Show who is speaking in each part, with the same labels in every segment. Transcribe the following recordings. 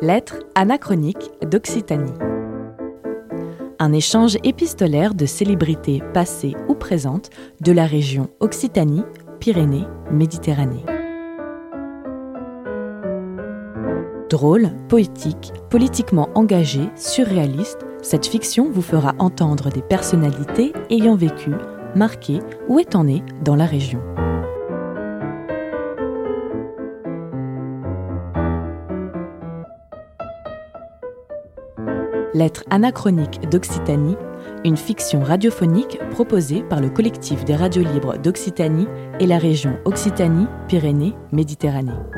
Speaker 1: Lettre anachronique d'Occitanie. Un échange épistolaire de célébrités passées ou présentes de la région Occitanie, Pyrénées, Méditerranée. Drôle, poétique, politiquement engagée, surréaliste, cette fiction vous fera entendre des personnalités ayant vécu, marqué ou étant nées dans la région. Lettre anachronique d'Occitanie, une fiction radiophonique proposée par le collectif des radios libres d'Occitanie et la région Occitanie-Pyrénées-Méditerranée.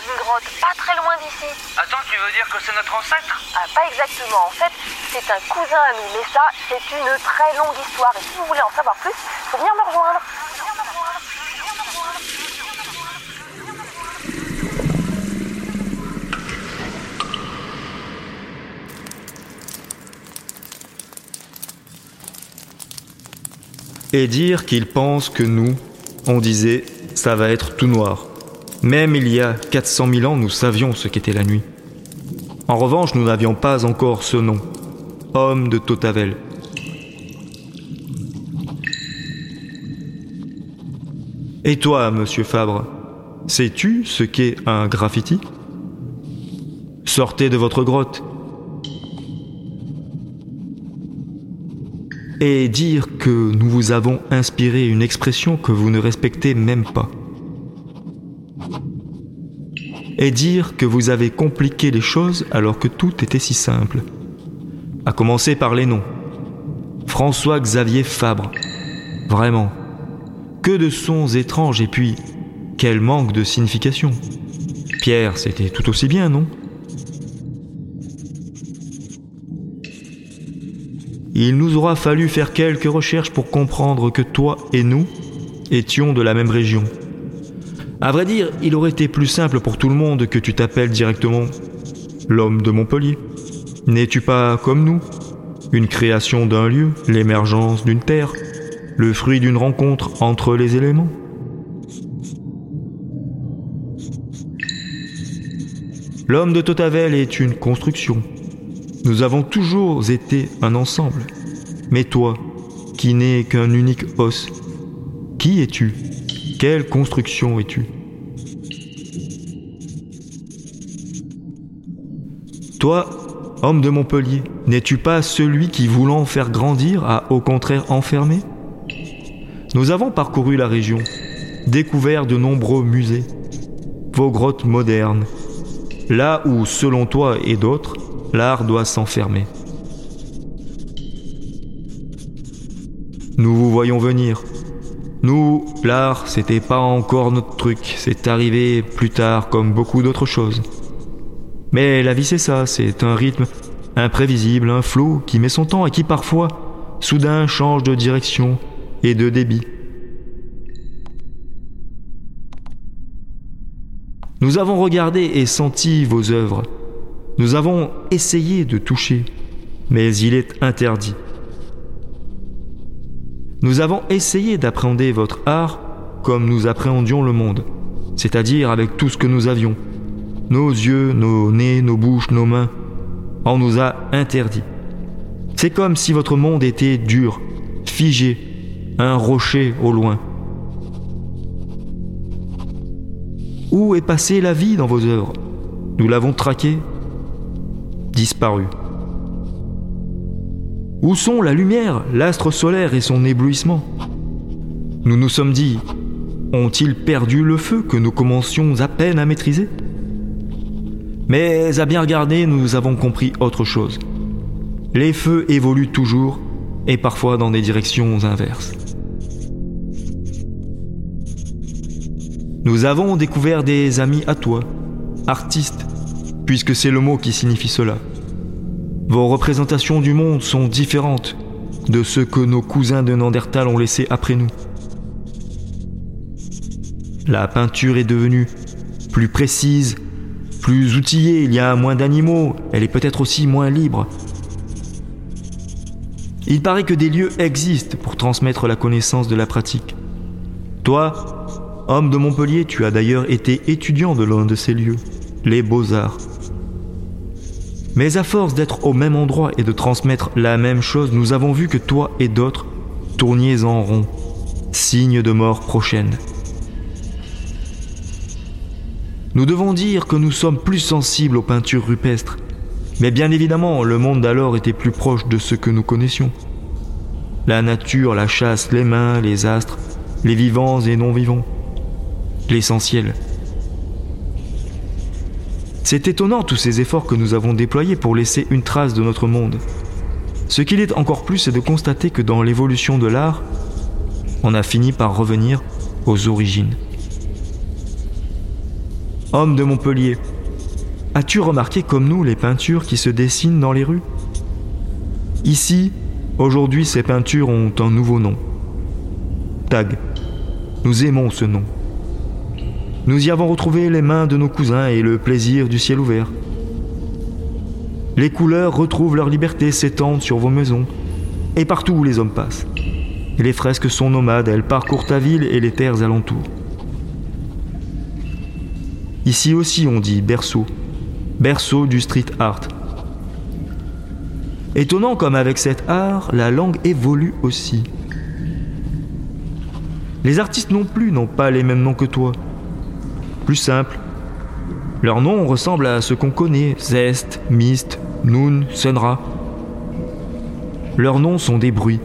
Speaker 2: Dans une grotte, pas très loin d'ici.
Speaker 3: Attends, tu veux dire que c'est notre ancêtre?
Speaker 2: Ah, pas exactement. En fait, c'est un cousin à nous. Mais ça, c'est une très longue histoire. Et si vous voulez en savoir plus, faut venir me rejoindre.
Speaker 4: Et dire qu'il pense que nous, on disait ça va être tout noir. Même il y a 400 000 ans, nous savions ce qu'était la nuit. En revanche, nous n'avions pas encore ce nom, homme de Totavel. Et toi, monsieur Fabre, sais-tu ce qu'est un graffiti? Sortez de votre grotte. Et dire que nous vous avons inspiré une expression que vous ne respectez même pas. Et dire que vous avez compliqué les choses alors que tout était si simple. À commencer par les noms. François-Xavier Fabre. Vraiment. Que de sons étranges et puis quel manque de signification. Pierre, c'était tout aussi bien, non? Il nous aura fallu faire quelques recherches pour comprendre que toi et nous étions de la même région. À vrai dire, il aurait été plus simple pour tout le monde que tu t'appelles directement l'homme de Montpellier. N'es-tu pas comme nous? Une création d'un lieu, l'émergence d'une terre, le fruit d'une rencontre entre les éléments L'homme de Totavel est une construction, nous avons toujours été un ensemble. Mais toi, qui n'es qu'un unique os, qui es-tu? Quelle construction es-tu? Toi, homme de Montpellier, n'es-tu pas celui qui, voulant faire grandir, a au contraire enfermé? Nous avons parcouru la région, découvert de nombreux musées, vos grottes modernes, là où, selon toi et d'autres, l'art doit s'enfermer. Nous vous voyons venir. Nous, l'art, c'était pas encore notre truc, c'est arrivé plus tard comme beaucoup d'autres choses. Mais la vie c'est ça, c'est un rythme imprévisible, un flot qui met son temps et qui parfois, soudain, change de direction et de débit. Nous avons regardé et senti vos œuvres, nous avons essayé de toucher, mais il est interdit. Nous avons essayé d'appréhender votre art comme nous appréhendions le monde, c'est-à-dire avec tout ce que nous avions. Nos yeux, nos nez, nos bouches, nos mains. On nous a interdit. C'est comme si votre monde était dur, figé, un rocher au loin. Où est passée la vie dans vos œuvres? Nous l'avons traquée disparu. Où sont la lumière, l'astre solaire et son éblouissement? Nous nous sommes dit, ont-ils perdu le feu que nous commencions à peine à maîtriser? Mais à bien regarder, nous avons compris autre chose. Les feux évoluent toujours et parfois dans des directions inverses. Nous avons découvert des amis à toi, artistes, puisque c'est le mot qui signifie cela. Vos représentations du monde sont différentes de ce que nos cousins de Nandertal ont laissé après nous. La peinture est devenue plus précise, plus outillée, il y a moins d'animaux, elle est peut-être aussi moins libre. Il paraît que des lieux existent pour transmettre la connaissance de la pratique. Toi, homme de Montpellier, tu as d'ailleurs été étudiant de l'un de ces lieux, les beaux-arts. Mais à force d'être au même endroit et de transmettre la même chose, nous avons vu que toi et d'autres tourniez en rond, signe de mort prochaine. Nous devons dire que nous sommes plus sensibles aux peintures rupestres, mais bien évidemment, le monde d'alors était plus proche de ce que nous connaissions. La nature, la chasse, les mains, les astres, les vivants et non-vivants. L'essentiel. C'est étonnant tous ces efforts que nous avons déployés pour laisser une trace de notre monde. Ce qu'il est encore plus, c'est de constater que dans l'évolution de l'art, on a fini par revenir aux origines. Homme de Montpellier, as-tu remarqué comme nous les peintures qui se dessinent dans les rues? Ici, aujourd'hui, ces peintures ont un nouveau nom. Tag. Nous aimons ce nom. Nous y avons retrouvé les mains de nos cousins et le plaisir du ciel ouvert. Les couleurs retrouvent leur liberté, s'étendent sur vos maisons et partout où les hommes passent. les fresques sont nomades, elles parcourent ta ville et les terres alentours. Ici aussi on dit berceau, berceau du street art. Étonnant comme avec cet art, la langue évolue aussi. Les artistes non plus n'ont pas les mêmes noms que toi. Plus simple. Leurs noms ressemblent à ce qu'on connaît, Zest, Mist, Noon, Sunra. Leurs noms sont des bruits.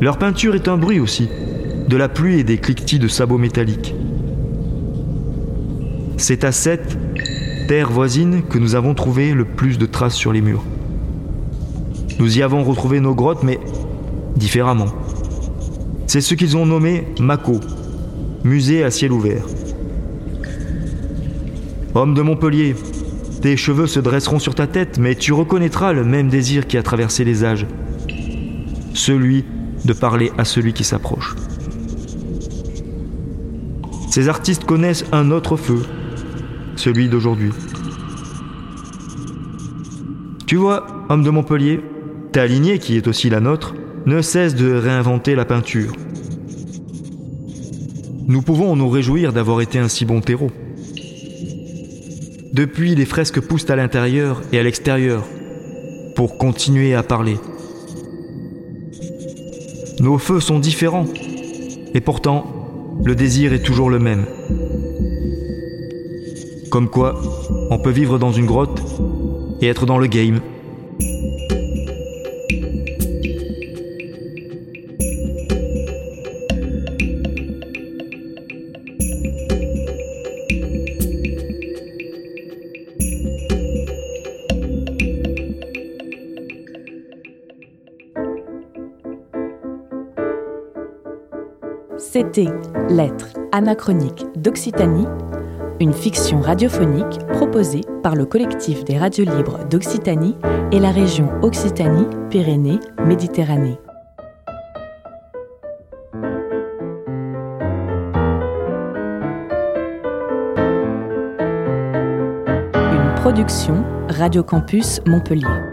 Speaker 4: Leur peinture est un bruit aussi, de la pluie et des cliquetis de sabots métalliques. C'est à cette terre voisine que nous avons trouvé le plus de traces sur les murs. Nous y avons retrouvé nos grottes, mais différemment. C'est ce qu'ils ont nommé Mako, musée à ciel ouvert. Homme de Montpellier, tes cheveux se dresseront sur ta tête, mais tu reconnaîtras le même désir qui a traversé les âges. Celui de parler à celui qui s'approche. Ces artistes connaissent un autre feu, celui d'aujourd'hui. Tu vois, homme de Montpellier, ta lignée, qui est aussi la nôtre, ne cesse de réinventer la peinture. Nous pouvons nous réjouir d'avoir été un si bon terreau. Depuis, les fresques poussent à l'intérieur et à l'extérieur pour continuer à parler. Nos feux sont différents et pourtant, le désir est toujours le même. Comme quoi, on peut vivre dans une grotte et être dans le game.
Speaker 1: C'était Lettres anachroniques d'Occitanie une fiction radiophonique proposée par le collectif des radios libres d'Occitanie et la région Occitanie-Pyrénées-Méditerranée. Une production Radio Campus Montpellier.